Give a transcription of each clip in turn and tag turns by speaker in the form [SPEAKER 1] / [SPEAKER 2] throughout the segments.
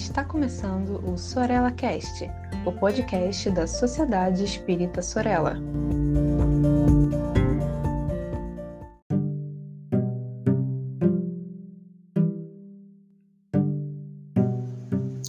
[SPEAKER 1] Está começando o Sorella Cast, o podcast da Sociedade Espírita Sorella.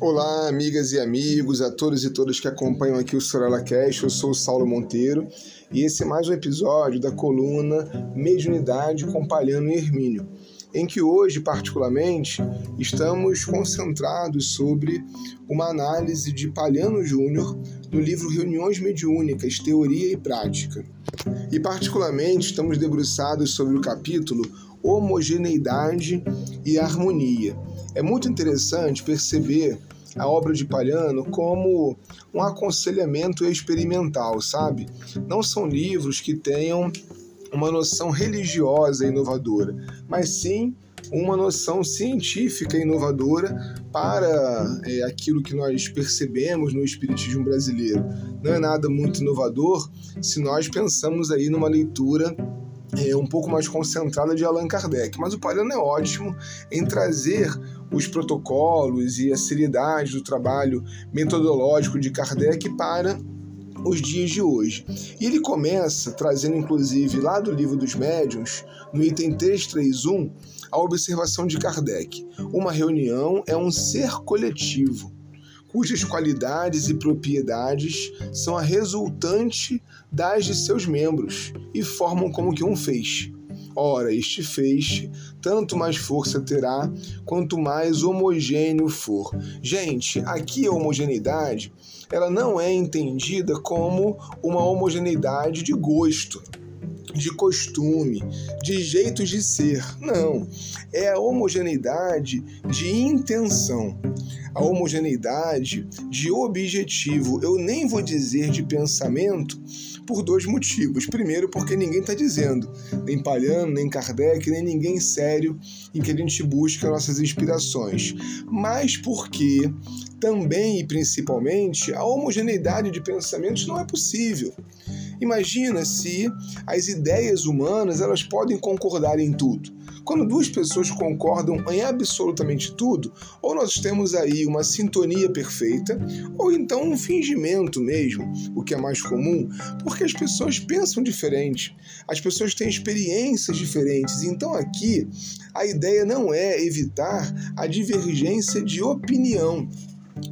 [SPEAKER 2] Olá, amigas e amigos, a todos e todas que acompanham aqui o Sorella Cast. Eu sou o Saulo Monteiro e esse é mais um episódio da coluna Mediunidade com Palhano e Hermínio em que hoje, particularmente, estamos concentrados sobre uma análise de Palhano Júnior no livro Reuniões Mediúnicas, Teoria e Prática. E, particularmente, estamos debruçados sobre o capítulo Homogeneidade e Harmonia. É muito interessante perceber a obra de Palhano como um aconselhamento experimental, sabe? Não são livros que tenham uma noção religiosa inovadora, mas sim uma noção científica inovadora para é, aquilo que nós percebemos no espiritismo brasileiro. Não é nada muito inovador se nós pensamos aí numa leitura é, um pouco mais concentrada de Allan Kardec, mas o Palhano é ótimo em trazer os protocolos e a seriedade do trabalho metodológico de Kardec para os dias de hoje. E ele começa trazendo, inclusive, lá do livro dos médiuns, no item 331, a observação de Kardec. Uma reunião é um ser coletivo, cujas qualidades e propriedades são a resultante das de seus membros e formam como que um feixe. Ora, este feixe tanto mais força terá quanto mais homogêneo for. Gente, aqui a homogeneidade ela não é entendida como uma homogeneidade de gosto de costume, de jeitos de ser. Não. É a homogeneidade de intenção, a homogeneidade de objetivo. Eu nem vou dizer de pensamento por dois motivos. Primeiro, porque ninguém está dizendo, nem Palhano, nem Kardec, nem ninguém sério em que a gente busca nossas inspirações. Mas porque também e principalmente a homogeneidade de pensamentos não é possível. Imagina se as ideias humanas elas podem concordar em tudo. Quando duas pessoas concordam em absolutamente tudo, ou nós temos aí uma sintonia perfeita, ou então um fingimento mesmo, o que é mais comum, porque as pessoas pensam diferente, as pessoas têm experiências diferentes. Então aqui a ideia não é evitar a divergência de opinião,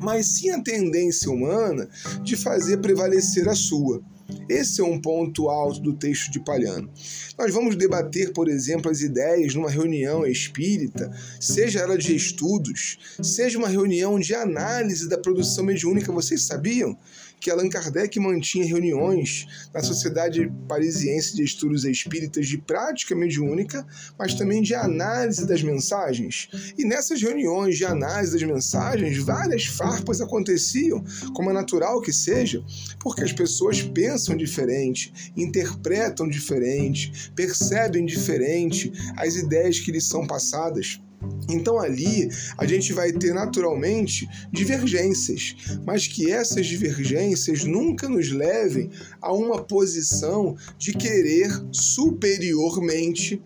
[SPEAKER 2] mas sim a tendência humana de fazer prevalecer a sua. Esse é um ponto alto do texto de Palhano. Nós vamos debater, por exemplo, as ideias numa reunião espírita, seja ela de estudos, seja uma reunião de análise da produção mediúnica. Vocês sabiam que Allan Kardec mantinha reuniões na Sociedade Parisiense de Estudos Espíritas de prática mediúnica, mas também de análise das mensagens. E nessas reuniões de análise das mensagens, várias farpas aconteciam, como é natural que seja, porque as pessoas pensam diferente, interpretam diferente, percebem diferente as ideias que lhes são passadas. Então ali a gente vai ter naturalmente divergências, mas que essas divergências nunca nos levem a uma posição de querer superiormente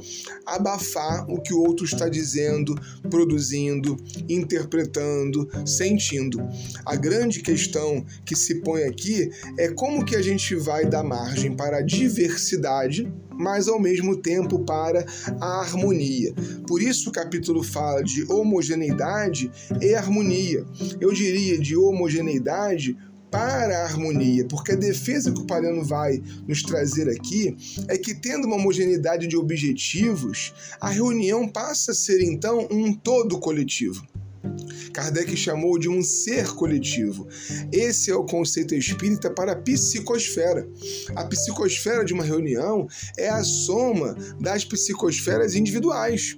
[SPEAKER 2] abafar o que o outro está dizendo, produzindo, interpretando, sentindo. A grande questão que se põe aqui é como que a gente vai dar margem para a diversidade mas ao mesmo tempo para a harmonia. Por isso o capítulo fala de homogeneidade e harmonia. Eu diria de homogeneidade para a harmonia, porque a defesa que o Palhano vai nos trazer aqui é que, tendo uma homogeneidade de objetivos, a reunião passa a ser então um todo coletivo. Kardec chamou de um ser coletivo. Esse é o conceito espírita para a psicosfera. A psicosfera de uma reunião é a soma das psicosferas individuais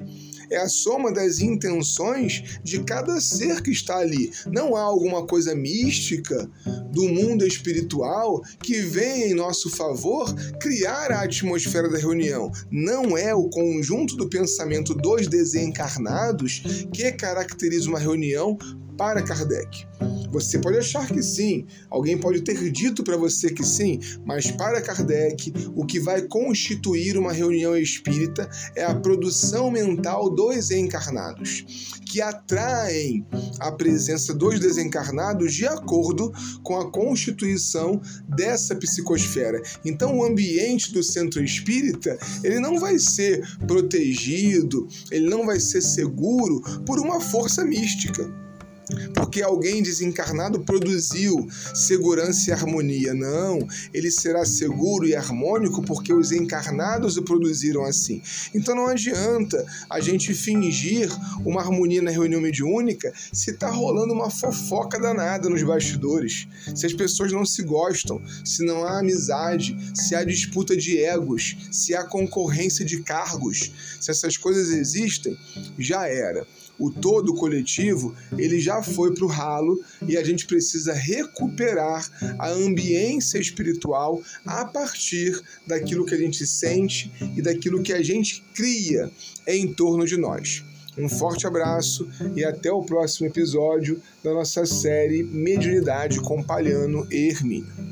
[SPEAKER 2] é a soma das intenções de cada ser que está ali. Não há alguma coisa mística do mundo espiritual que vem em nosso favor criar a atmosfera da reunião. Não é o conjunto do pensamento dos desencarnados que caracteriza uma reunião para Kardec. Você pode achar que sim, alguém pode ter dito para você que sim, mas para Kardec, o que vai constituir uma reunião espírita é a produção mental dos encarnados, que atraem a presença dos desencarnados de acordo com a constituição dessa psicosfera. Então, o ambiente do centro espírita ele não vai ser protegido, ele não vai ser seguro por uma força mística porque alguém desencarnado produziu segurança e harmonia. Não, ele será seguro e harmônico porque os encarnados o produziram assim. Então não adianta a gente fingir uma harmonia na reunião mediúnica se está rolando uma fofoca danada nos bastidores, se as pessoas não se gostam, se não há amizade, se há disputa de egos, se há concorrência de cargos. Se essas coisas existem, já era o todo coletivo, ele já foi para o ralo e a gente precisa recuperar a ambiência espiritual a partir daquilo que a gente sente e daquilo que a gente cria em torno de nós. Um forte abraço e até o próximo episódio da nossa série Mediunidade com Palhano e Hermínio.